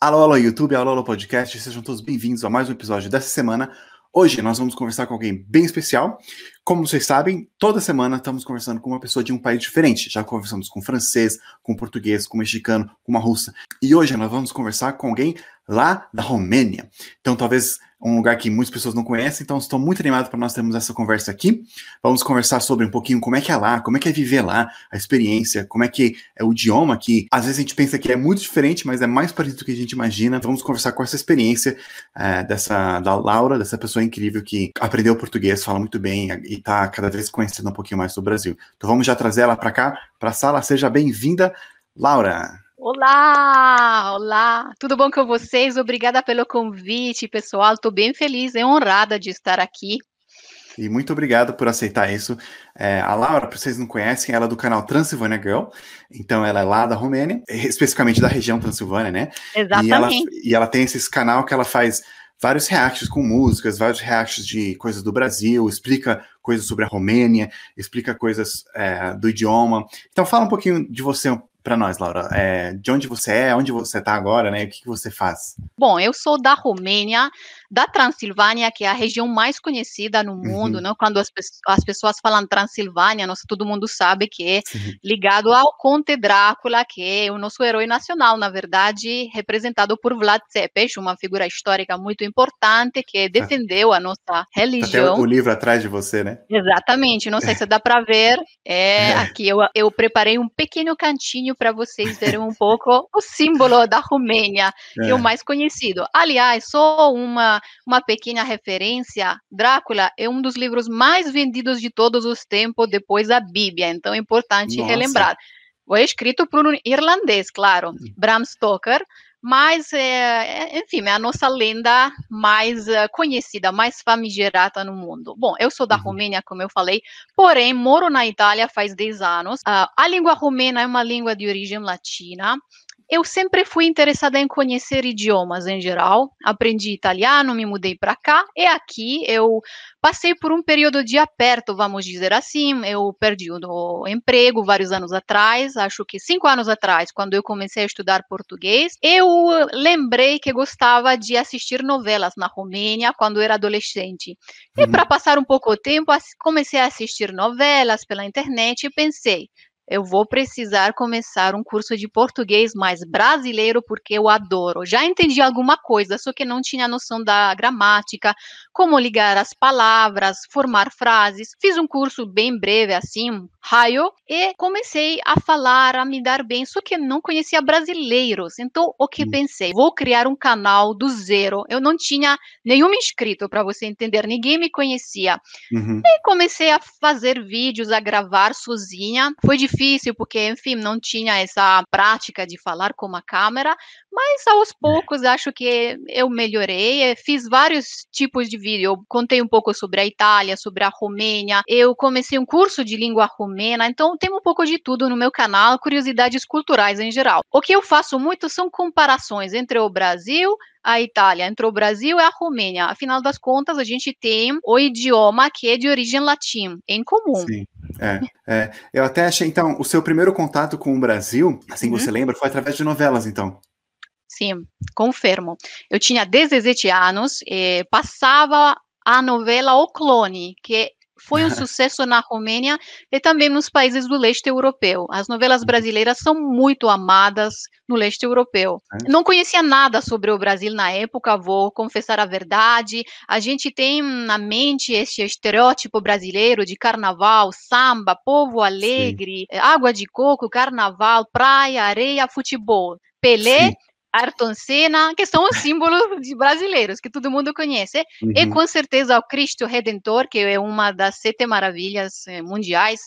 Alô, alô, YouTube, alô, alô, podcast, sejam todos bem-vindos a mais um episódio dessa semana. Hoje nós vamos conversar com alguém bem especial. Como vocês sabem, toda semana estamos conversando com uma pessoa de um país diferente. Já conversamos com francês, com português, com mexicano, com uma russa. E hoje nós vamos conversar com alguém lá da Romênia. Então, talvez um lugar que muitas pessoas não conhecem, então estou muito animado para nós termos essa conversa aqui. Vamos conversar sobre um pouquinho como é que é lá, como é que é viver lá, a experiência, como é que é o idioma, que às vezes a gente pensa que é muito diferente, mas é mais parecido do que a gente imagina. Vamos conversar com essa experiência é, dessa da Laura, dessa pessoa incrível que aprendeu português, fala muito bem e está cada vez conhecendo um pouquinho mais do Brasil. Então vamos já trazer ela para cá, para a sala. Seja bem-vinda, Laura. Olá, olá, tudo bom com vocês? Obrigada pelo convite, pessoal. Estou bem feliz e honrada de estar aqui. E muito obrigado por aceitar isso. É, a Laura, para vocês não conhecem, ela é do canal Transilvânia Girl, então ela é lá da Romênia, especificamente da região Transilvânia, né? Exatamente. E ela, e ela tem esse canal que ela faz vários reacts com músicas, vários reacts de coisas do Brasil, explica coisas sobre a Romênia, explica coisas é, do idioma. Então fala um pouquinho de você para nós, Laura. É, de onde você é, onde você está agora, né? O que, que você faz? Bom, eu sou da Romênia, da Transilvânia, que é a região mais conhecida no mundo, uhum. né? Quando as, as, pessoas falam Transilvânia, nossa, todo mundo sabe que é Sim. ligado ao Conde Drácula, que é o nosso herói nacional, na verdade, representado por Vlad Tepes, uma figura histórica muito importante que defendeu a nossa religião. Até o livro atrás de você, né? Exatamente, não sei se dá para ver, é, aqui eu, eu preparei um pequeno cantinho para vocês verem um pouco o símbolo da Romênia, que é o mais conhecido. Aliás, sou uma uma, pequena referência, Drácula é um dos livros mais vendidos de todos os tempos depois da Bíblia, então é importante Nossa. relembrar. Foi escrito por um irlandês, claro. Bram Stoker, mas, é, enfim, é a nossa lenda mais uh, conhecida, mais famigerada no mundo. Bom, eu sou da uhum. Romênia, como eu falei, porém, moro na Itália faz 10 anos. Uh, a língua romena é uma língua de origem latina, eu sempre fui interessada em conhecer idiomas em geral. Aprendi italiano, me mudei para cá e aqui eu passei por um período de aperto, vamos dizer assim. Eu perdi o emprego vários anos atrás, acho que cinco anos atrás, quando eu comecei a estudar português. Eu lembrei que gostava de assistir novelas na Romênia quando era adolescente. E para uhum. passar um pouco o tempo, comecei a assistir novelas pela internet e pensei, eu vou precisar começar um curso de português mais brasileiro porque eu adoro. Já entendi alguma coisa, só que não tinha noção da gramática, como ligar as palavras, formar frases. Fiz um curso bem breve assim, raio, e comecei a falar, a me dar bem, só que não conhecia brasileiros. Então, o que hum. pensei? Vou criar um canal do zero. Eu não tinha nenhum inscrito para você entender, ninguém me conhecia. Uhum. E comecei a fazer vídeos, a gravar sozinha. Foi difícil difícil, porque, enfim, não tinha essa prática de falar com a câmera, mas aos é. poucos acho que eu melhorei, eh, fiz vários tipos de vídeo, eu contei um pouco sobre a Itália, sobre a Romênia, eu comecei um curso de língua romena, então tem um pouco de tudo no meu canal, curiosidades culturais em geral. O que eu faço muito são comparações entre o Brasil, a Itália, entre o Brasil e a Romênia. Afinal das contas, a gente tem o idioma que é de origem latim, em comum. Sim. É, é, eu até achei, então, o seu primeiro contato com o Brasil, assim uhum. você lembra, foi através de novelas, então. Sim, confirmo. Eu tinha 17 anos e passava a novela O Clone, que foi um sucesso na Romênia e também nos países do leste europeu. As novelas brasileiras são muito amadas no leste europeu. É. Não conhecia nada sobre o Brasil na época, vou confessar a verdade. A gente tem na mente esse estereótipo brasileiro de carnaval, samba, povo alegre, Sim. água de coco, carnaval, praia, areia, futebol. Pelé Sim. Ayrton Senna, que são os símbolos de brasileiros, que todo mundo conhece. Uhum. E com certeza o Cristo Redentor, que é uma das sete maravilhas eh, mundiais.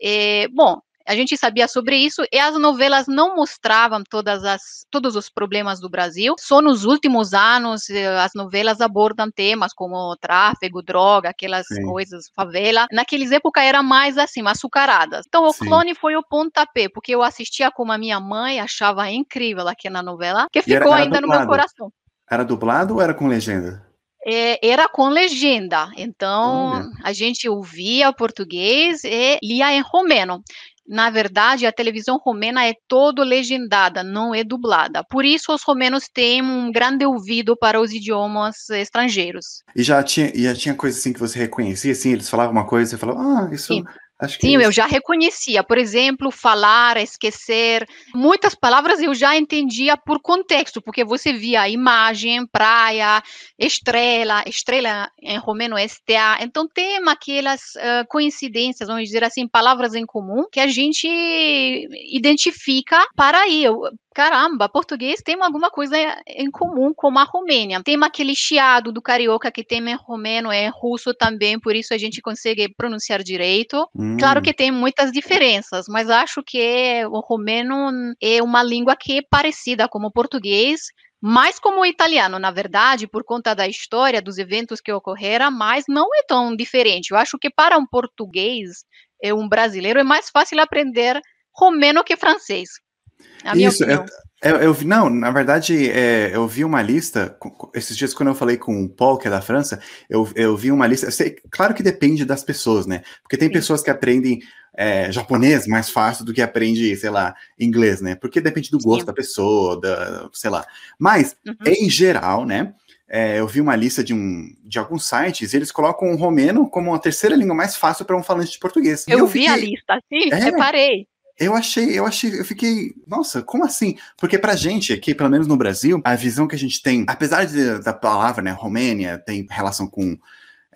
E, bom, a gente sabia sobre isso e as novelas não mostravam todas as, todos os problemas do Brasil. Só nos últimos anos eh, as novelas abordam temas como tráfego, droga, aquelas Sim. coisas, favela. Naqueles épocas era mais assim, açucaradas. Então o Sim. Clone foi o pontapé, porque eu assistia com a minha mãe, achava incrível aquela novela, que ficou era, era ainda dublado. no meu coração. Era dublado ou era com legenda? é, era com legenda. Então, a gente ouvia português e lia em romeno. Na verdade, a televisão romena é todo legendada, não é dublada. Por isso, os romenos têm um grande ouvido para os idiomas estrangeiros. E já tinha, já tinha coisa assim que você reconhecia, assim, eles falavam uma coisa e você falava, ah, isso... Sim. Acho Sim, é eu já reconhecia. Por exemplo, falar, esquecer. Muitas palavras eu já entendia por contexto, porque você via a imagem, praia, estrela, estrela em romeno STA. Então tem aquelas uh, coincidências, vamos dizer assim, palavras em comum que a gente identifica para aí. Caramba, português tem alguma coisa em comum com a Romênia. Tem aquele chiado do carioca que tem em romeno, é russo também, por isso a gente consegue pronunciar direito. Hum. Claro que tem muitas diferenças, mas acho que o romeno é uma língua que é parecida com o português, mais como o italiano, na verdade, por conta da história, dos eventos que ocorreram, mas não é tão diferente. Eu acho que para um português, um brasileiro, é mais fácil aprender romeno que francês. A minha Isso, opinião. Eu, eu, vi, não, na verdade, é, eu vi uma lista, esses dias quando eu falei com o Paul, que é da França, eu, eu vi uma lista, sei, claro que depende das pessoas, né? Porque tem Sim. pessoas que aprendem é, japonês mais fácil do que aprende, sei lá, inglês, né? Porque depende do gosto Sim. da pessoa, da, sei lá. Mas, uhum. em geral, né? É, eu vi uma lista de, um, de alguns sites e eles colocam o romeno como a terceira língua mais fácil para um falante de português. Eu, eu vi fiquei, a lista, sim, é, reparei. Eu achei, eu achei, eu fiquei, nossa, como assim? Porque pra gente aqui, pelo menos no Brasil, a visão que a gente tem, apesar de, da palavra, né, Romênia, tem relação com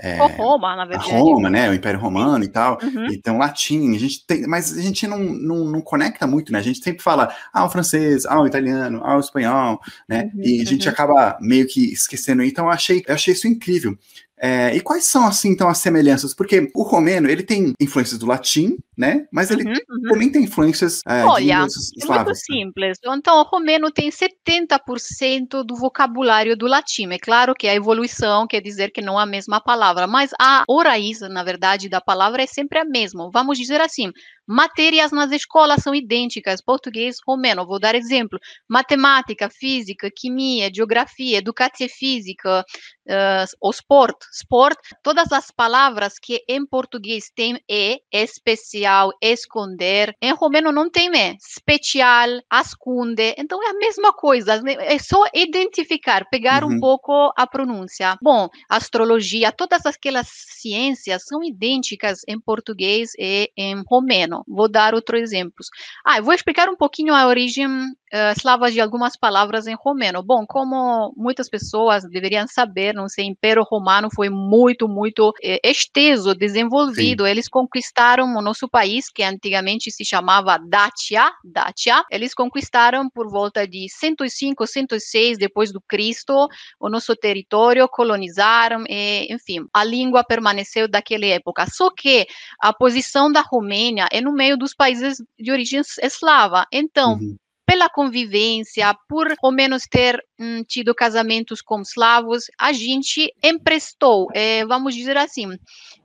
é, Roma, na verdade. Roma, né? O Império Romano e tal. Uhum. Então, latim, a gente tem, mas a gente não, não, não, conecta muito, né? A gente sempre fala, ah, o francês, ah, o italiano, ah, o espanhol, né? Uhum, e a gente uhum. acaba meio que esquecendo. Então, eu achei, eu achei isso incrível. É, e quais são, assim, então, as semelhanças? Porque o romeno, ele tem influências do latim, né? Mas ele uhum, uhum. também tem influências é, Olha, é muito simples. Então, o romeno tem 70% do vocabulário do latim. É claro que a evolução quer dizer que não é a mesma palavra, mas a raiz, na verdade, da palavra é sempre a mesma. Vamos dizer assim, Matérias nas escolas são idênticas, português, romeno. Vou dar exemplo: matemática, física, química, geografia, educação física, uh, o sport, sport. Todas as palavras que em português tem e, especial, esconder, em romeno não tem e, especial, ascunde. Então é a mesma coisa. É só identificar, pegar uhum. um pouco a pronúncia. Bom, astrologia, todas aquelas ciências são idênticas em português e em romeno. Vou dar outros exemplos. Ah, eu vou explicar um pouquinho a origem uh, eslava de algumas palavras em romeno. Bom, como muitas pessoas deveriam saber, não sei, Império Romano foi muito, muito eh, extenso, desenvolvido. Sim. Eles conquistaram o nosso país, que antigamente se chamava Dacia, Dacia. Eles conquistaram por volta de 105, 106 depois do Cristo o nosso território, colonizaram, e, enfim, a língua permaneceu daquela época. Só que a posição da Romênia é no meio dos países de origem eslava. Então, uhum pela convivência, por ao menos ter hum, tido casamentos com eslavos, a gente emprestou, é, vamos dizer assim,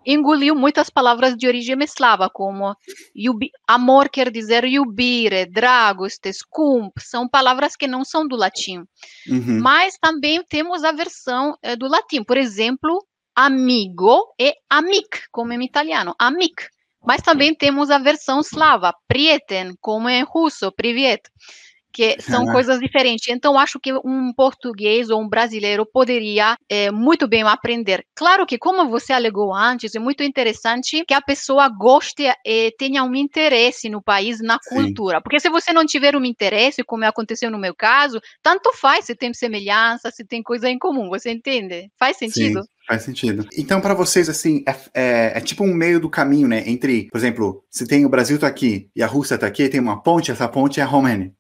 engoliu muitas palavras de origem eslava, como amor quer dizer iubire, dragostes, cump, são palavras que não são do latim. Uhum. Mas também temos a versão é, do latim, por exemplo, amigo e amic, como em italiano, amic. Mas também temos a versão slava, prieten, como em russo, privet, que são coisas diferentes. Então, acho que um português ou um brasileiro poderia é, muito bem aprender. Claro que, como você alegou antes, é muito interessante que a pessoa goste e tenha um interesse no país, na cultura. Sim. Porque se você não tiver um interesse, como aconteceu no meu caso, tanto faz se tem semelhança, se tem coisa em comum. Você entende? Faz sentido? Sim. Faz sentido. Então, para vocês, assim, é, é, é, tipo um meio do caminho, né? Entre, por exemplo, se tem o Brasil tá aqui e a Rússia tá aqui, tem uma ponte, essa ponte é a Romênia.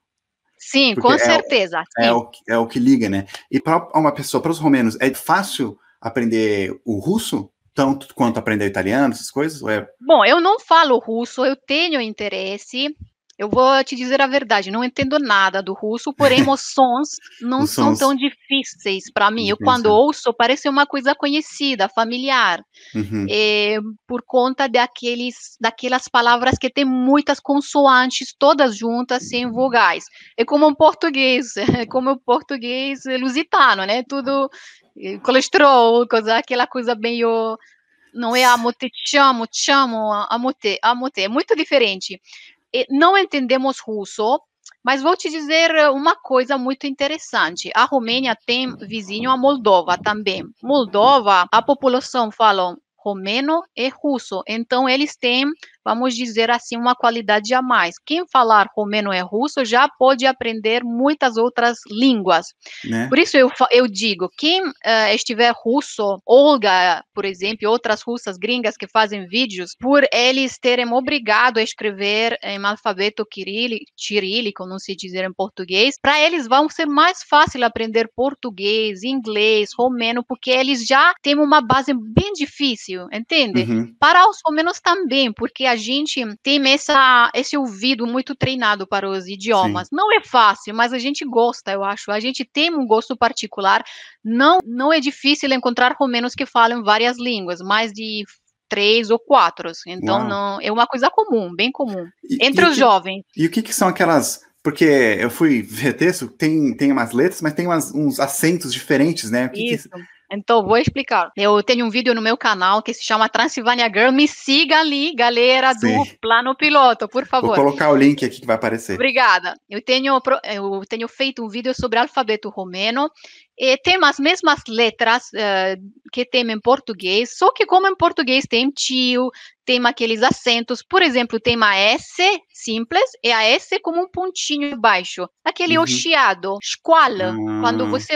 Sim, Porque com é, certeza. É, o, é o que liga, né? E para uma pessoa, para os romenos, é fácil aprender o russo? Tanto quanto aprender italiano, essas coisas? É... Bom, eu não falo russo, eu tenho interesse, eu vou te dizer a verdade, não entendo nada do russo, porém os sons não os são sons... tão difíceis para mim. Eu quando ouço parece uma coisa conhecida, familiar, uhum. é, por conta daqueles, daquelas palavras que tem muitas consoantes todas juntas sem vogais. É como um português, é como o português lusitano, né? Tudo eh, colesterol, coisa, aquela coisa meio não é amote, chamo, chamo, amote, amote, é muito diferente. Não entendemos russo, mas vou te dizer uma coisa muito interessante. A Romênia tem vizinho a Moldova também. Moldova, a população fala romeno e russo. Então, eles têm vamos dizer assim, uma qualidade a mais. Quem falar romeno é russo já pode aprender muitas outras línguas. Né? Por isso eu, eu digo, quem uh, estiver russo, Olga, por exemplo, outras russas gringas que fazem vídeos, por eles terem obrigado a escrever em alfabeto cirílico, não sei dizer em português, para eles vão ser mais fácil aprender português, inglês, romeno, porque eles já têm uma base bem difícil, entende? Uhum. Para os romenos também, porque a a gente tem essa, esse ouvido muito treinado para os idiomas. Sim. Não é fácil, mas a gente gosta, eu acho. A gente tem um gosto particular. Não, não é difícil encontrar romenos que falam várias línguas, mais de três ou quatro. Então, não é uma coisa comum, bem comum, e, entre e os que, jovens. E o que, que são aquelas porque eu fui ver texto, tem, tem umas letras, mas tem umas, uns acentos diferentes, né? Que Isso. Que, então, vou explicar. Eu tenho um vídeo no meu canal que se chama Transilvânia Girl. Me siga ali, galera Sim. do Plano Piloto, por favor. Vou colocar o link aqui que vai aparecer. Obrigada. Eu tenho, eu tenho feito um vídeo sobre alfabeto romeno e tem as mesmas letras uh, que tem em português, só que como em português tem tio, tem aqueles acentos, por exemplo, tem uma S simples e a S como um pontinho baixo, aquele uhum. o chiado, squala, uhum. quando você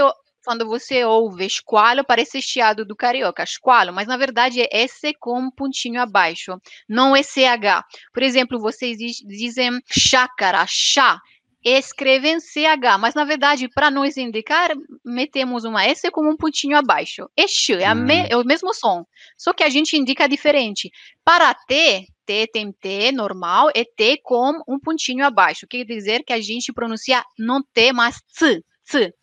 quando você ouve esqualo, parece chiado do carioca, esqualo, mas na verdade é S com um pontinho abaixo, não é CH. Por exemplo, vocês dizem chácara, chá, escrevem CH, mas na verdade, para nos indicar, metemos uma S com um pontinho abaixo. Este é, hum. me, é, o mesmo som, só que a gente indica diferente. Para T, T tem T normal e T com um pontinho abaixo. Quer dizer que a gente pronuncia não T, mas T, T.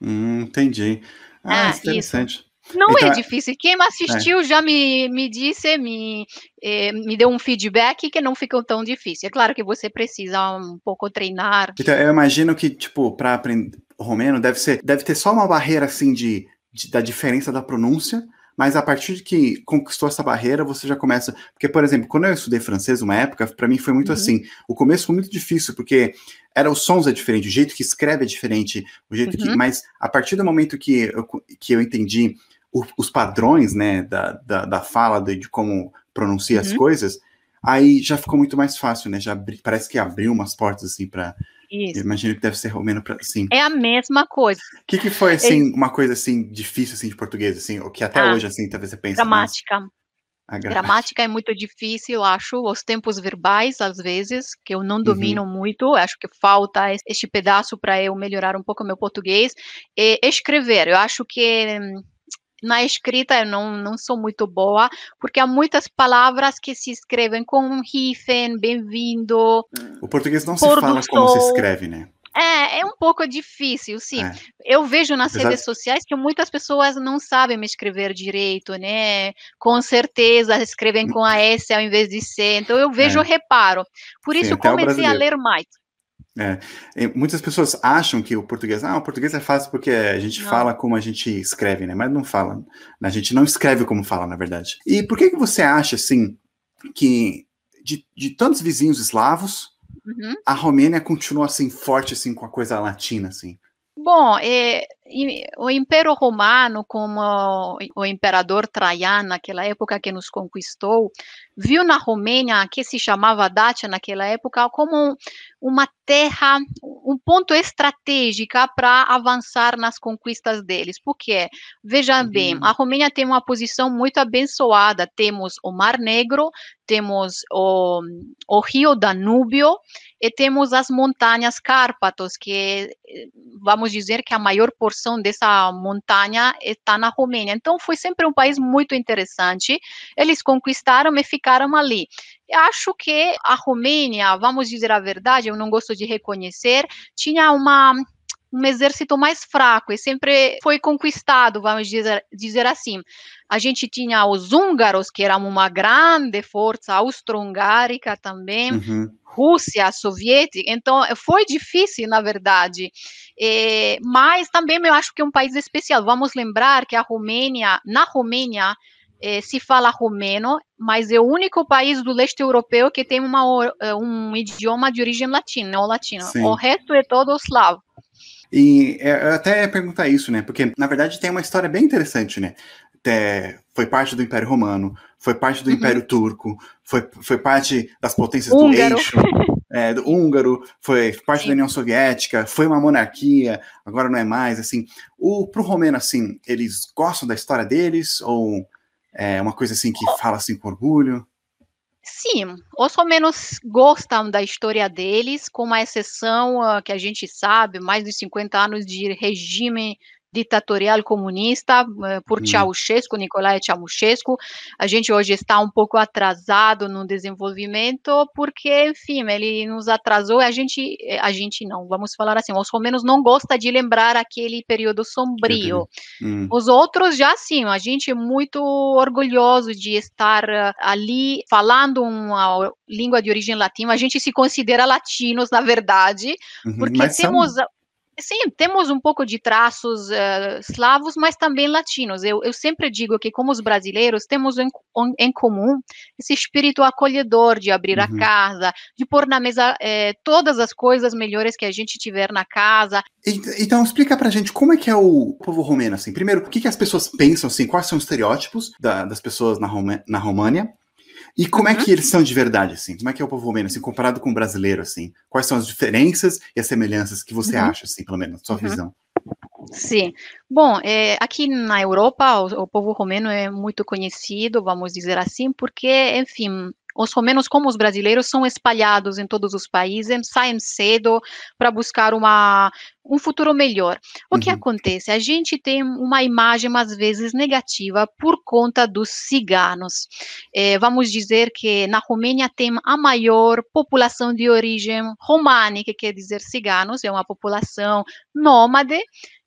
Hum, entendi. Ah, ah interessante. Isso. Não então, é difícil. Quem me assistiu é. já me, me disse, me, eh, me deu um feedback que não ficou tão difícil. É claro que você precisa um pouco treinar. Então, eu imagino que, tipo, para aprender romeno, deve, ser, deve ter só uma barreira, assim, de, de da diferença da pronúncia, mas a partir de que conquistou essa barreira, você já começa. Porque, por exemplo, quando eu estudei francês uma época, para mim foi muito uhum. assim. O começo foi muito difícil, porque era os sons é diferente, o jeito que escreve é diferente, o jeito uhum. que. Mas a partir do momento que eu, que eu entendi o, os padrões, né, da, da, da fala, de, de, como pronuncia uhum. as coisas, aí já ficou muito mais fácil, né? Já abri, parece que abriu umas portas assim para isso. Eu imagino que deve ser romeno para sim. É a mesma coisa. O que, que foi assim, é... uma coisa assim difícil assim de português assim, o que até ah, hoje assim talvez você pense gramática. Mais... Gramática. gramática é muito difícil, eu acho. Os tempos verbais, às vezes, que eu não uhum. domino uhum. muito, acho que falta este pedaço para eu melhorar um pouco meu português. E escrever, eu acho que hum, na escrita eu não, não sou muito boa, porque há muitas palavras que se escrevem com hífen, bem-vindo. O português não se fala como se escreve, né? É, é um pouco difícil, sim. É. Eu vejo nas Exato. redes sociais que muitas pessoas não sabem me escrever direito, né? Com certeza escrevem com a S ao invés de C. Então eu vejo é. reparo. Por isso sim, comecei a ler mais. É, muitas pessoas acham que o português, ah, o português é fácil porque a gente não. fala como a gente escreve, né? Mas não fala. A gente não escreve como fala, na verdade. E por que, que você acha, assim, que de, de tantos vizinhos eslavos, uhum. a Romênia continua, assim, forte, assim, com a coisa latina, assim? Bom, é, o Império Romano, como o imperador Traiano, naquela época que nos conquistou, viu na Romênia, que se chamava Dácia naquela época, como uma terra, um ponto estratégico para avançar nas conquistas deles. Por quê? Veja uhum. bem, a Romênia tem uma posição muito abençoada. Temos o Mar Negro, temos o, o Rio Danúbio e temos as montanhas Cárpatos, que vamos dizer que a maior porção dessa montanha está na Romênia. Então foi sempre um país muito interessante. Eles conquistaram e ficaram ali. Acho que a Romênia, vamos dizer a verdade, eu não gosto de reconhecer, tinha uma um exército mais fraco e sempre foi conquistado, vamos dizer, dizer assim. A gente tinha os húngaros, que eram uma grande força austro-hungarica também, uhum. Rússia, soviética, então foi difícil, na verdade. mas também eu acho que é um país especial. Vamos lembrar que a Romênia, na Romênia, eh, se fala romeno, mas é o único país do leste europeu que tem uma, eh, um idioma de origem latina, ou latino. Sim. O resto é todo eslavo. E é, eu até ia perguntar isso, né? Porque, na verdade, tem uma história bem interessante, né? É, foi parte do Império Romano, foi parte do uhum. Império Turco, foi, foi parte das potências húngaro. do eixo, é, do húngaro, foi parte Sim. da União Soviética, foi uma monarquia, agora não é mais, assim. O, pro romeno, assim, eles gostam da história deles, ou é uma coisa assim que fala assim com orgulho? Sim, os romenos gostam da história deles, com uma exceção uh, que a gente sabe, mais de 50 anos de regime ditatorial comunista eh, por hum. Ceausescu, Nicolae Ceausescu. A gente hoje está um pouco atrasado no desenvolvimento, porque, enfim, ele nos atrasou. A gente, eh, a gente não, vamos falar assim, os romenos não gosta de lembrar aquele período sombrio. Hum. Os outros já sim, a gente é muito orgulhoso de estar eh, ali falando uma língua de origem latina. A gente se considera latinos, na verdade, uhum, porque temos são Sim, temos um pouco de traços uh, eslavos, mas também latinos. Eu, eu, sempre digo que, como os brasileiros, temos em, em comum esse espírito acolhedor de abrir uhum. a casa, de pôr na mesa eh, todas as coisas melhores que a gente tiver na casa. Então, explica pra gente como é que é o povo romeno, assim. Primeiro, o que, que as pessoas pensam, assim, quais são os estereótipos da, das pessoas na, Roma, na România? E como uhum. é que eles são de verdade, assim? Como é que é o povo romeno, assim, comparado com o brasileiro, assim? Quais são as diferenças e as semelhanças que você uhum. acha, assim, pelo menos, sua uhum. visão? Sim. Bom, é, aqui na Europa, o, o, povo romeno é muito conhecido, vamos dizer assim, porque, enfim, os romenos, como os brasileiros, são espalhados em todos os países, saem cedo para buscar uma, um futuro melhor. O uhum. que acontece? A gente tem uma imagem, às vezes, negativa por conta dos ciganos. É, vamos dizer que na Romênia tem a maior população de origem românica, quer dizer ciganos, é uma população nômade,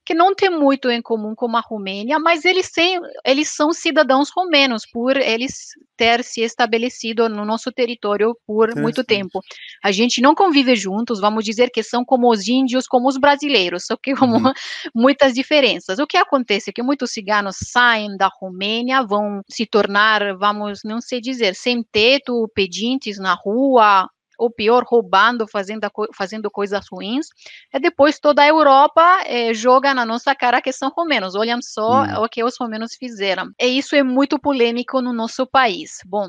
que não tem muito em comum com a Romênia, mas eles, têm, eles são cidadãos romenos, por eles ter se estabelecido no nosso território por muito tempo. A gente não convive juntos, vamos dizer que são como os índios, como os brasileiros, só que com uhum. muitas diferenças. O que acontece é que muitos ciganos saem da Romênia, vão se tornar, vamos, não sei dizer, sem teto, pedintes na rua, ou pior, roubando, fazendo, fazendo coisas ruins, e depois toda a Europa é, joga na nossa cara que são romenos, olham só hum. o que os romenos fizeram. E isso é muito polêmico no nosso país. Bom,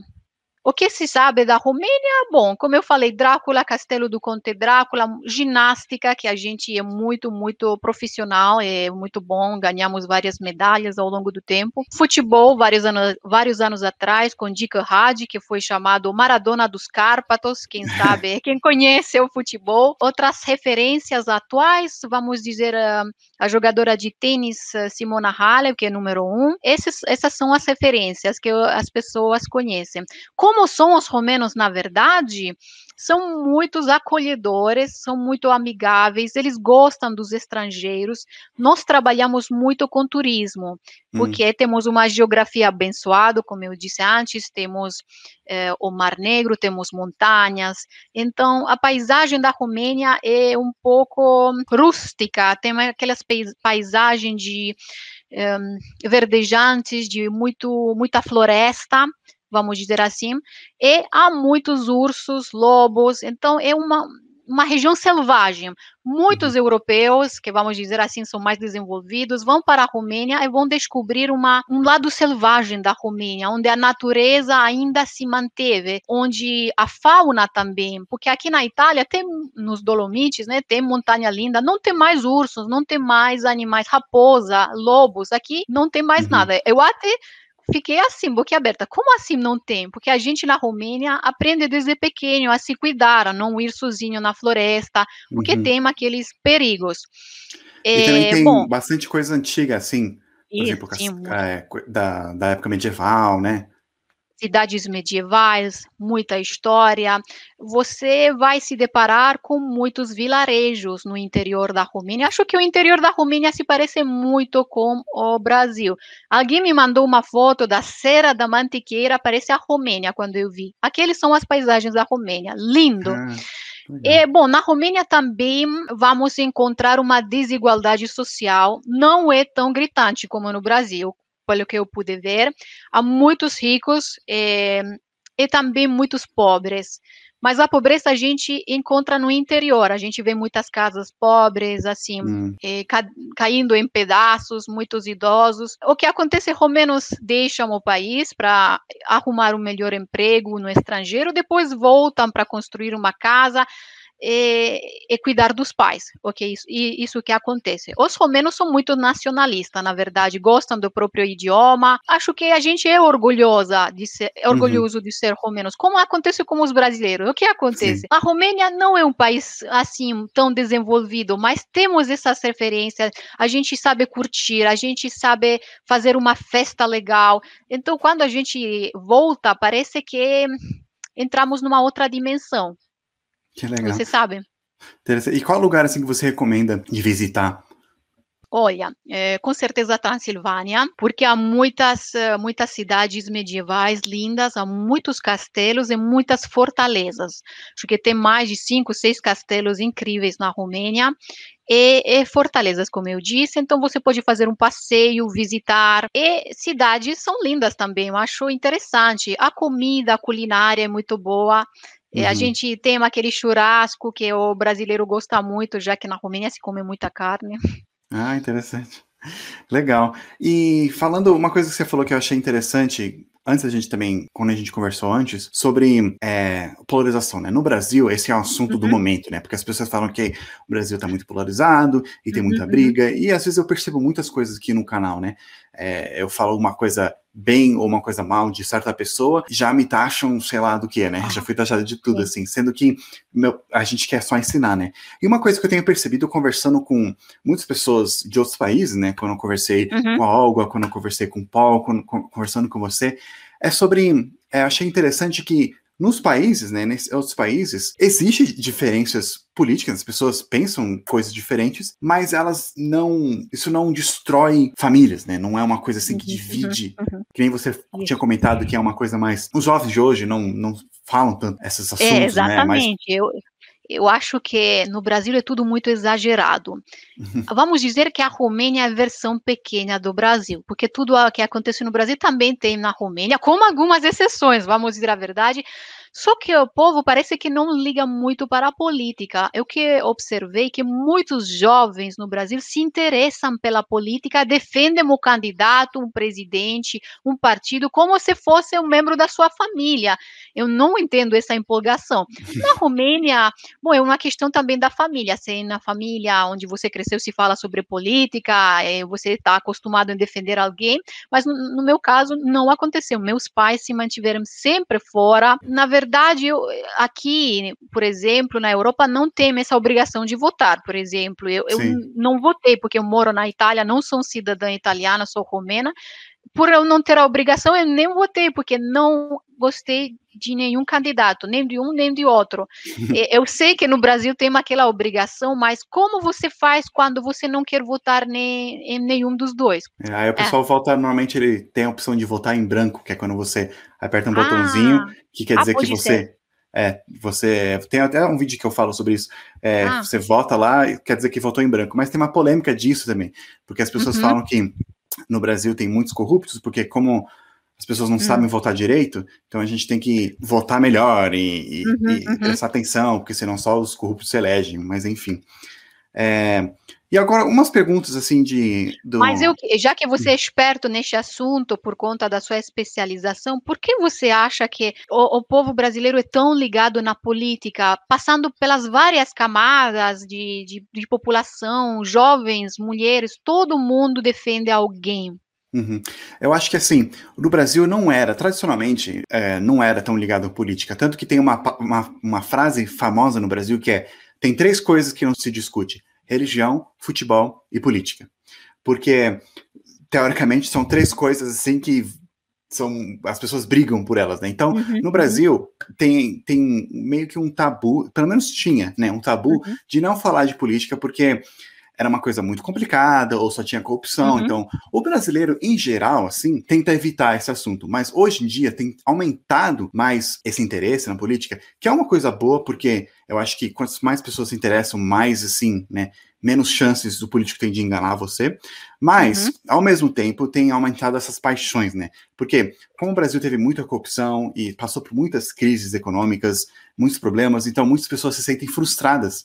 o que se sabe da Romênia? Bom, como eu falei, Drácula, Castelo do Conde Drácula, ginástica, que a gente é muito, muito profissional, é muito bom, ganhamos várias medalhas ao longo do tempo. Futebol, vários anos, vários anos atrás, com Dica Hadi, que foi chamado Maradona dos Cárpatos, quem sabe, quem conhece o futebol. Outras referências atuais, vamos dizer, a, jogadora de tênis Simona Halep, que é número um. Esses, essas são as referências que as pessoas conhecem. Como são os romenos, na verdade, são muito acolhedores, são muito amigáveis, eles gostam dos estrangeiros. Nós trabalhamos muito com turismo, porque hum. temos uma geografia abençoada, como eu disse antes, temos eh, o Mar Negro, temos montanhas. Então, a paisagem da Romênia é um pouco rústica, tem aquelas paisagens de um, eh, verdejantes, de muito, muita floresta vamos dizer assim, e há muitos ursos, lobos, então é uma, uma região selvagem. Muitos uhum. europeus, que vamos dizer assim, são mais desenvolvidos, vão para a Romênia e vão descobrir uma, um lado selvagem da Romênia, onde a natureza ainda se manteve, onde a fauna também, porque aqui na Itália tem nos Dolomites, né, tem montanha linda, não tem mais ursos, não tem mais animais, raposa, lobos, aqui não tem mais uhum. nada. Eu até fiquei assim, boquiaberta. Como assim não tem? Porque a gente na Romênia aprende desde pequeno a se cuidar, a não ir sozinho na floresta, porque uhum. tem aqueles perigos. E é, também tem bom, bastante coisa antiga, assim, por isso, exemplo, é, da, da época medieval, né? Cidades medievais, muita história, você vai se deparar com muitos vilarejos no interior da Romênia. Acho que o interior da Romênia se parece muito com o Brasil. Alguém me mandou uma foto da Serra da Mantiqueira, parece a Romênia quando eu vi. Aqueles são as paisagens da Romênia, lindo. Ah. É, bom, na Romênia também vamos encontrar uma desigualdade social, não é tão gritante como no Brasil pelo que eu pude ver. Há muitos ricos eh, e também muitos pobres. Mas a pobreza a gente encontra no interior. A gente vê muitas casas pobres, assim, hum. eh, ca caindo em pedaços, muitos idosos. O que acontece? Romenos deixam o país para arrumar um melhor emprego no estrangeiro, depois voltam para construir uma casa e, e, cuidar dos pais, ok? Isso, isso que acontece. Os romenos são muito nacionalistas, na verdade, gostam do próprio idioma. Acho que a gente é orgulhosa de ser, é orgulhoso uhum. de ser romenos, como acontece com os brasileiros. O que acontece? Sim. A Romênia não é um país assim tão desenvolvido, mas temos essas referências. A gente sabe curtir, a gente sabe fazer uma festa legal. Então, quando a gente volta, parece que entramos numa outra dimensão. Que legal. Você sabe? E qual lugar assim que você recomenda de visitar? Olha, é, com certeza a Transilvânia, porque há muitas, eh, muitas cidades medievais lindas, há muitos castelos e muitas fortalezas. Acho que tem mais de cinco, seis castelos incríveis na Romênia e, e, fortalezas, como eu disse. Então você pode fazer um passeio, visitar. E cidades são lindas também. Eu acho interessante. A comida, a culinária é muito boa. Uhum. A gente tem aquele churrasco que o brasileiro gosta muito, já que na Romênia se come muita carne. Ah, interessante. Legal. E falando uma coisa que você falou que eu achei interessante, antes a gente também, quando a gente conversou antes, sobre é, polarização, né? No Brasil, esse é o assunto uhum. do momento, né? Porque as pessoas falam que o Brasil está muito polarizado e tem muita uhum. briga, e às vezes eu percebo muitas coisas aqui no canal, né? É, eu falo uma coisa bem ou uma coisa mal de certa pessoa, já me taxam, sei lá do que, né? Já fui taxado de tudo, assim, sendo que meu, a gente quer só ensinar, né? E uma coisa que eu tenho percebido conversando com muitas pessoas de outros países, né? Quando eu conversei uhum. com a Olga, quando eu conversei com o Paul, quando, conversando com você, é sobre. É, achei interessante que nos países, né, nesses outros países, existem diferenças políticas, as pessoas pensam coisas diferentes, mas elas não, isso não destrói famílias, né? Não é uma coisa assim que uhum, divide, uhum, uhum. que nem você tinha comentado que é uma coisa mais, os jovens de hoje não, não falam tanto esses é, assuntos, é, exatamente. né? Mas... Eu, eu acho que no Brasil é tudo muito exagerado. Uhum. Vamos dizer que a Romênia é a versão pequena do Brasil, porque tudo o que acontece no Brasil também tem na Romênia, com algumas exceções, vamos dizer a verdade. Só que o povo parece que não liga muito para a política. Eu que observei que muitos jovens no Brasil se interessam pela política, defendem o candidato, um presidente, um partido, como se fosse um membro da sua família. Eu não entendo essa empolgação. Na Romênia, bom, é uma questão também da família. Se na família onde você cresceu se fala sobre política, é, você está acostumado a defender alguém, mas no, no meu caso não aconteceu. Meus pais se mantiveram sempre fora. Na verdade, verdade, eu, aqui, por exemplo, na Europa, não tem essa obrigação de votar, por exemplo. Eu, eu não votei, porque eu moro na Itália, não sou cidadã italiana, sou romena. Por eu não ter a obrigação, eu nem votei, porque não gostei de nenhum candidato, nem de um nem de outro. eu sei que no Brasil tem aquela obrigação, mas como você faz quando você não quer votar nem, em nenhum dos dois? É, aí o pessoal é. vota, normalmente ele tem a opção de votar em branco, que é quando você aperta um botãozinho, ah, que quer dizer que você. Ser. É, você tem até um vídeo que eu falo sobre isso. É, ah. Você vota lá, quer dizer que votou em branco, mas tem uma polêmica disso também, porque as pessoas uhum. falam que no Brasil tem muitos corruptos, porque como as pessoas não hum. sabem votar direito, então a gente tem que votar melhor e, e, uhum, e uhum. prestar atenção, porque senão só os corruptos se elegem, mas enfim. É, e agora, umas perguntas assim de. Do... Mas eu, já que você é esperto neste assunto por conta da sua especialização, por que você acha que o, o povo brasileiro é tão ligado na política, passando pelas várias camadas de, de, de população, jovens, mulheres, todo mundo defende alguém? Uhum. Eu acho que assim, no Brasil não era, tradicionalmente, é, não era tão ligado à política. Tanto que tem uma, uma, uma, frase famosa no Brasil que é: tem três coisas que não se discute: religião, futebol e política. Porque, teoricamente, são três coisas assim que são as pessoas brigam por elas, né? Então, uhum, no Brasil tem, tem meio que um tabu, pelo menos tinha, né, um tabu uhum. de não falar de política, porque era uma coisa muito complicada ou só tinha corrupção. Uhum. Então, o brasileiro, em geral, assim, tenta evitar esse assunto. Mas hoje em dia tem aumentado mais esse interesse na política, que é uma coisa boa, porque eu acho que quantas mais pessoas se interessam, mais, assim, né, menos chances do político tem de enganar você. Mas, uhum. ao mesmo tempo, tem aumentado essas paixões, né? Porque, como o Brasil teve muita corrupção e passou por muitas crises econômicas, muitos problemas, então muitas pessoas se sentem frustradas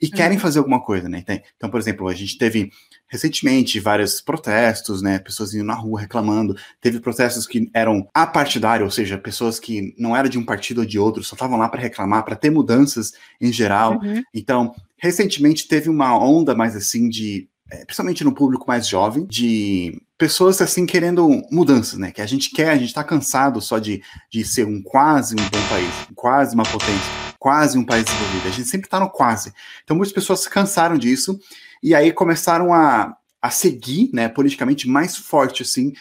e querem uhum. fazer alguma coisa, né? Então, por exemplo, a gente teve recentemente vários protestos, né? Pessoas indo na rua reclamando. Teve protestos que eram apartidários, ou seja, pessoas que não eram de um partido ou de outro, só estavam lá para reclamar, para ter mudanças em geral. Uhum. Então, recentemente teve uma onda mais assim de é, principalmente no público mais jovem, de pessoas assim querendo mudanças, né? Que a gente quer, a gente está cansado só de, de ser um quase um bom país, quase uma potência, quase um país desenvolvido. A gente sempre está no quase. Então muitas pessoas se cansaram disso e aí começaram a, a seguir, né, politicamente mais forte assim.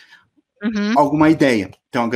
Uhum. Alguma ideia. Então,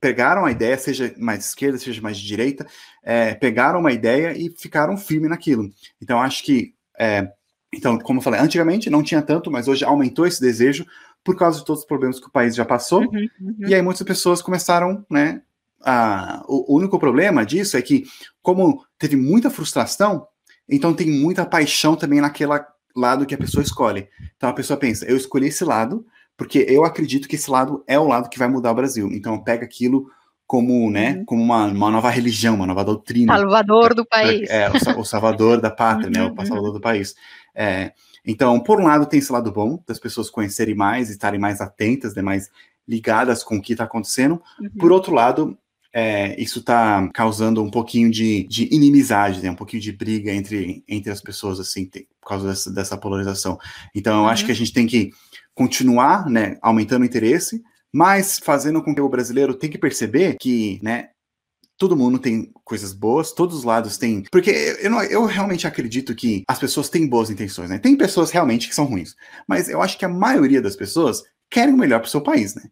pegaram a ideia, seja mais esquerda, seja mais direita, é, pegaram uma ideia e ficaram firme naquilo. Então, acho que é, então, como eu falei, antigamente não tinha tanto, mas hoje aumentou esse desejo por causa de todos os problemas que o país já passou. Uhum, uhum. E aí muitas pessoas começaram, né? A, o, único problema disso é que, como teve muita frustração, então tem muita paixão também naquele lado que a pessoa escolhe. Então a pessoa pensa, eu escolhi esse lado porque eu acredito que esse lado é o lado que vai mudar o Brasil. Então pega aquilo como, né, uhum. como uma, uma nova religião, uma nova doutrina. Salvador do país. É, o, o salvador da pátria, né, o uhum, salvador uhum. do país. É, então, por um lado, tem esse lado bom das pessoas conhecerem mais, estarem mais atentas, né, mais ligadas com o que está acontecendo. Uhum. Por outro lado, é, isso está causando um pouquinho de, de inimizade, né, um pouquinho de briga entre, entre as pessoas, assim, por causa dessa, dessa polarização. Então, eu uhum. acho que a gente tem que continuar, né, aumentando o interesse, mas fazendo com que o brasileiro tenha que perceber que, né, todo mundo tem coisas boas, todos os lados têm. Porque eu, não, eu realmente acredito que as pessoas têm boas intenções, né? Tem pessoas realmente que são ruins, mas eu acho que a maioria das pessoas querem o melhor para o seu país, né?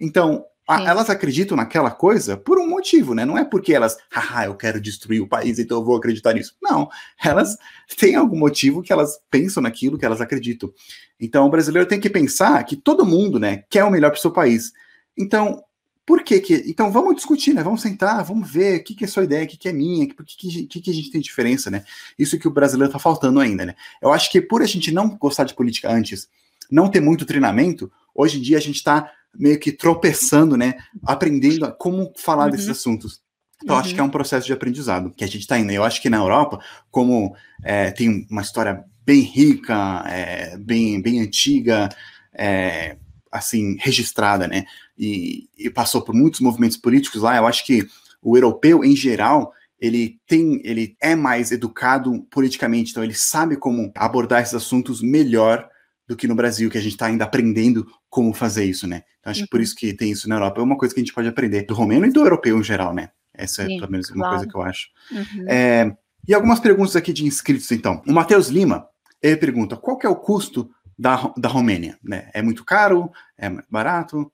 Então, a, elas acreditam naquela coisa por um motivo, né? Não é porque elas, haha, eu quero destruir o país, então eu vou acreditar nisso. Não, elas têm algum motivo que elas pensam naquilo que elas acreditam. Então, o brasileiro tem que pensar que todo mundo, né, quer o melhor para o seu país. Então, por que que... Então, vamos discutir, né? Vamos sentar, vamos ver o que, que é sua ideia, o que, que é minha, o que, que, que, que a gente tem diferença, né? Isso que o brasileiro está faltando ainda, né? Eu acho que por a gente não gostar de política antes, não ter muito treinamento, hoje em dia a gente está meio que tropeçando, né? Aprendendo a como falar uhum. desses assuntos. Então, uhum. acho que é um processo de aprendizado que a gente está indo. Eu acho que na Europa, como é, tem uma história bem rica, é, bem, bem antiga, é, assim, registrada, né? E, e, passou por muitos movimentos políticos lá, eu acho que o europeu, em geral, ele tem, ele é mais educado politicamente, então ele sabe como abordar esses assuntos melhor do que no Brasil, que a gente está ainda aprendendo como fazer isso, né? Então, acho que por uhum. isso que tem isso na Europa. É uma coisa que a gente pode aprender do romeno e do europeu em geral, né? Essa Sim, é, pelo menos, uma claro. coisa que eu acho. Uhum. É, e algumas perguntas aqui de inscritos, então. O Matheus Lima, ele pergunta, qual que é o custo da, da Romênia? Né? É muito caro? É barato?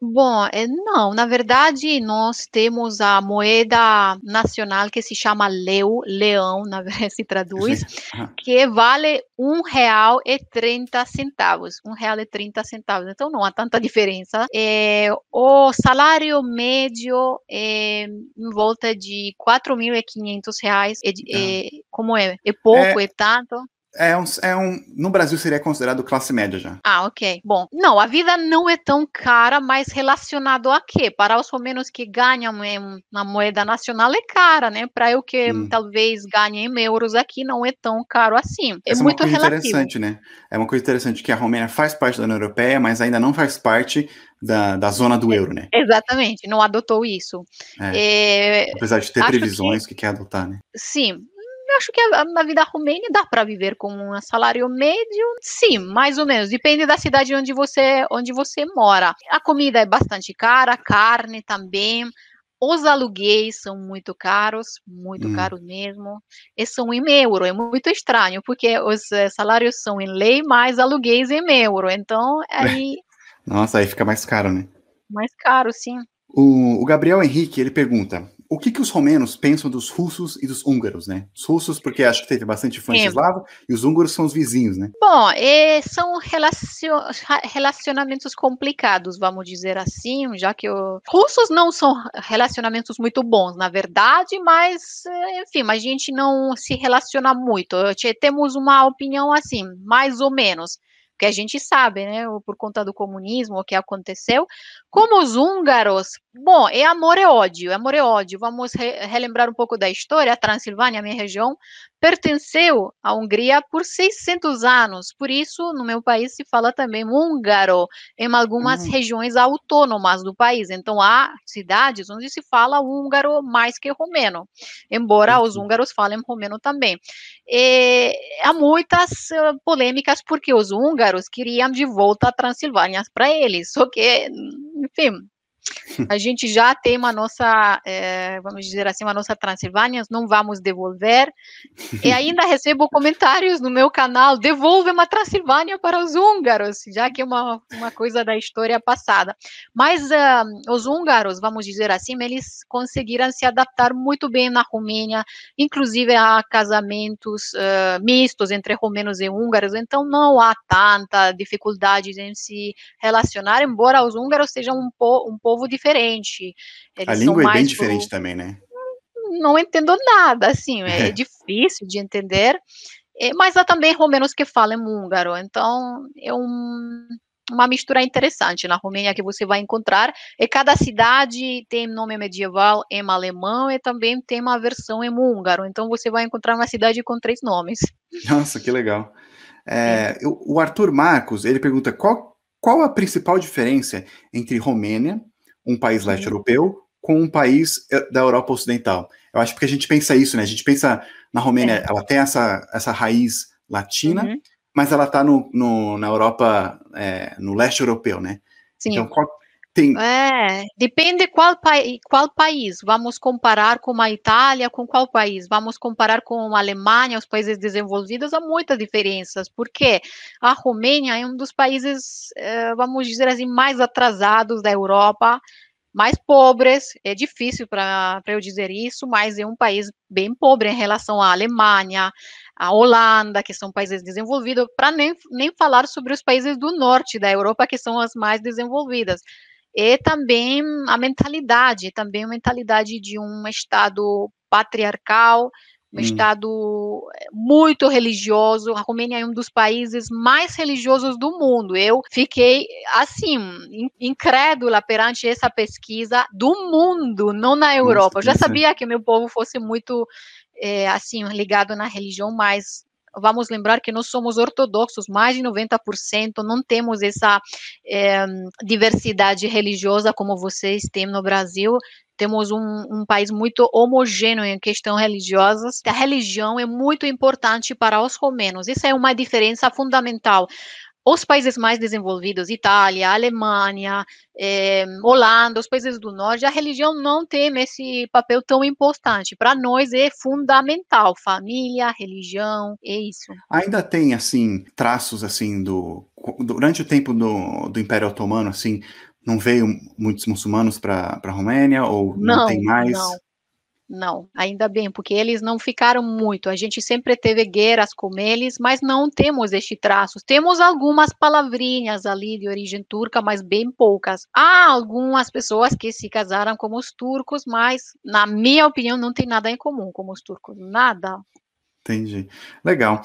Bom, é, não, na verdade, nós temos a moeda nacional que se chama leu, leão, na verdade se traduz, que vale um real e trinta centavos, um real e trinta centavos, então não há tanta diferença. É, o salário médio é em volta de 4.500 reais, é, é, como é? É pouco, é, é tanto? É um, é um. No Brasil seria considerado classe média já. Ah, ok. Bom, não, a vida não é tão cara, mas relacionado a quê? Para os menos que ganham na moeda nacional é cara, né? Para eu que hum. talvez ganhe em euros aqui, não é tão caro assim. É Essa muito é uma coisa relativo. interessante, né? É uma coisa interessante que a Romênia faz parte da União Europeia, mas ainda não faz parte da, da zona do euro, né? Exatamente, não adotou isso. É. É, Apesar de ter previsões que... que quer adotar, né? Sim, eu acho que a, na vida romênia dá para viver com um salário médio, sim, mais ou menos. Depende da cidade onde você, onde você mora. A comida é bastante cara, carne também. Os aluguéis são muito caros, muito hum. caros mesmo, e são em euro. É muito estranho, porque os eh, salários são em lei, mas aluguéis em euro. Então, aí. Nossa, aí fica mais caro, né? Mais caro, sim. O, o, Gabriel Henrique, ele pergunta, o que, que os romenos pensam dos russos e dos húngaros, né? Os russos, porque acho que teve bastante influência eslava, e os húngaros são os vizinhos, né? Bom, é, são relacion, relacionamentos complicados, vamos dizer assim, já que os russos não são relacionamentos muito bons, na verdade, mas, é, enfim, a gente não se relaciona muito. Temos uma opinião assim, mais ou menos que a gente sabe, né, por conta do comunismo, o que aconteceu. Como os húngaros, bom, é amor e ódio, é amor e ódio. Vamos re relembrar um pouco da história. A Transilvânia, minha região, pertenceu à Hungria por 600 anos. Por isso, no meu país se fala também húngaro em algumas uhum. regiões autônomas do país. Então, há cidades onde se fala húngaro mais que romeno, embora uhum. os húngaros falem romeno também. E há muitas uh, polêmicas porque os húngaros queriam de volta a Transilvânia para eles, só que, enfim, a gente já tem uma nossa, é, vamos dizer assim, uma nossa Transilvânia, não vamos devolver. E ainda recebo comentários no meu canal, devolve uma Transilvânia para os húngaros, já que é uma, uma coisa da história passada. Mas uh, os húngaros, vamos dizer assim, eles conseguiram se adaptar muito bem na Romênia, inclusive a casamentos uh, mistos entre romenos e húngaros, então não há tanta dificuldade em se relacionar, embora os húngaros sejam um, po um povo diferente. Eles a língua é bem diferente também, né? Não entendo nada, assim, é, é difícil de entender. É, mas há também romenos que falam húngaro, então é um, uma mistura interessante na Romênia que você vai encontrar. E cada cidade tem nome medieval em alemão e também tem uma versão em húngaro. Então você vai encontrar uma cidade com três nomes. Nossa, que legal. É, o Arthur Marcos ele pergunta qual, qual a principal diferença entre Romênia um país leste europeu com um país eh, da Europa Ocidental. Eu acho que a gente pensa isso, né? A gente pensa na Romênia, é. ela tem essa, essa raiz latina, uhum. mas ela está no, no, na Europa, é, no leste europeu, né? Sim. Então, qual, tem... É, depende qual, pa qual país. Vamos comparar com a Itália, com qual país? Vamos comparar com a Alemanha, os países desenvolvidos, há muitas diferenças, porque a Romênia é um dos países, eh, vamos dizer assim, mais atrasados da Europa, mais pobres, é difícil para eu dizer isso, mas é um país bem pobre em relação à Alemanha, à Holanda, que são países desenvolvidos, para nem, nem falar sobre os países do norte da Europa, que são as mais desenvolvidas e também a mentalidade, também a mentalidade de um Estado patriarcal, um hum. Estado eh, muito religioso. A Romênia é um dos países mais religiosos do mundo. Eu fiquei, assim, incrédula perante essa pesquisa do mundo, não na Europa. Eu já sabia que meu povo fosse muito, é, assim, ligado na religião, mas vamos lembrar que nós somos ortodoxos, mais de 90%, não temos essa é, diversidade religiosa como vocês têm no Brasil. Temos um, um, país muito homogêneo em questão religiosas. A religião é muito importante para os romenos. Isso é uma diferença fundamental os países mais desenvolvidos, Itália, Alemanha, eh, Holanda, os países do norte, a religião não tem esse papel tão importante. Para nós é fundamental, família, religião, é isso. Ainda tem, assim, traços, assim, do... Durante o tempo do, do Império Otomano, assim, não veio muitos muçulmanos para a Romênia, ou não, não tem mais? Não, não, ainda bem, porque eles não ficaram muito. A gente sempre teve guerras com eles, mas não temos este traço. Temos algumas palavrinhas ali de origem turca, mas bem poucas. Há algumas pessoas que se casaram com os turcos, mas, na minha opinião, não tem nada em comum com os turcos. Nada. Entendi. Legal.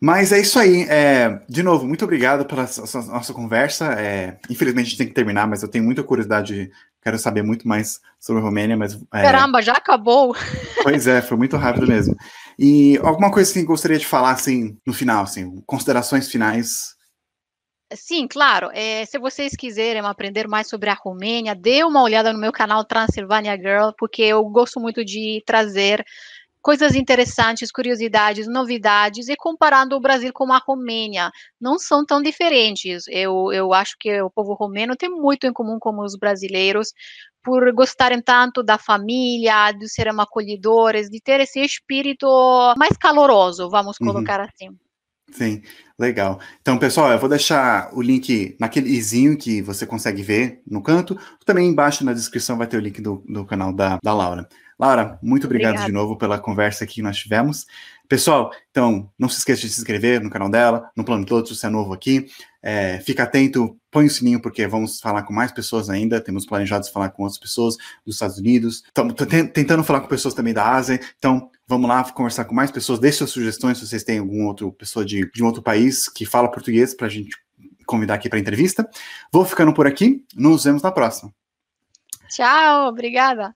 Mas é isso aí. É, de novo, muito obrigado pela nossa, conversa. É, infelizmente a gente tem que terminar, mas eu tenho muita curiosidade Quero saber muito mais sobre a Romênia, mas. É... Caramba, já acabou! Pois é, foi muito rápido mesmo. E alguma coisa que gostaria de falar, assim, no final, assim, considerações finais. Sim, claro. É, se vocês quiserem aprender mais sobre a Romênia, dê uma olhada no meu canal Transylvania Girl, porque eu gosto muito de trazer coisas interessantes, curiosidades, novidades, e comparando o Brasil com a Romênia, não são tão diferentes. Eu, eu acho que o povo romeno tem muito em comum com os brasileiros, por gostarem tanto da família, de serem acolhedores, de ter esse espírito mais caloroso, vamos uhum. colocar uhum. assim. Sim, legal. Então, pessoal, eu vou deixar o link naquele izinho que você consegue ver no canto. Também embaixo na descrição vai ter o link do, do canal da, da Laura. Laura, muito obrigado Obrigada. de novo pela conversa que nós tivemos. Pessoal, então, não se esqueça de se inscrever no canal dela, no Plano Todo, se você é novo aqui. É, fica atento, põe o sininho, porque vamos falar com mais pessoas ainda. Temos planejado falar com outras pessoas dos Estados Unidos. Estamos tentando falar com pessoas também da Ásia. Então, vamos lá conversar com mais pessoas. Deixe suas sugestões se vocês têm alguma outra pessoa de, de um outro país que fala português para a gente convidar aqui para entrevista. Vou ficando por aqui. Nos vemos na próxima. Tchau, obrigada.